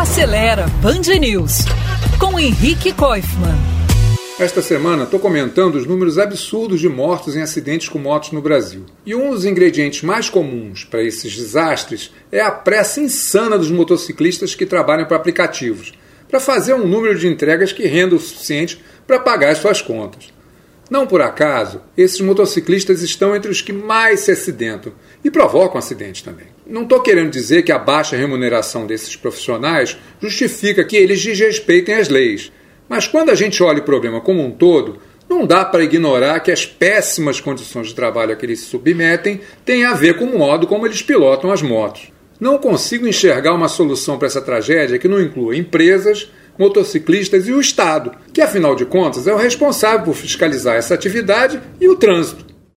Acelera Band News com Henrique Koifman. Esta semana estou comentando os números absurdos de mortos em acidentes com motos no Brasil. E um dos ingredientes mais comuns para esses desastres é a pressa insana dos motociclistas que trabalham para aplicativos, para fazer um número de entregas que renda o suficiente para pagar as suas contas. Não por acaso, esses motociclistas estão entre os que mais se acidentam e provocam acidentes também. Não estou querendo dizer que a baixa remuneração desses profissionais justifica que eles desrespeitem as leis. Mas quando a gente olha o problema como um todo, não dá para ignorar que as péssimas condições de trabalho a que eles se submetem têm a ver com o modo como eles pilotam as motos. Não consigo enxergar uma solução para essa tragédia que não inclua empresas, motociclistas e o Estado, que afinal de contas é o responsável por fiscalizar essa atividade e o trânsito.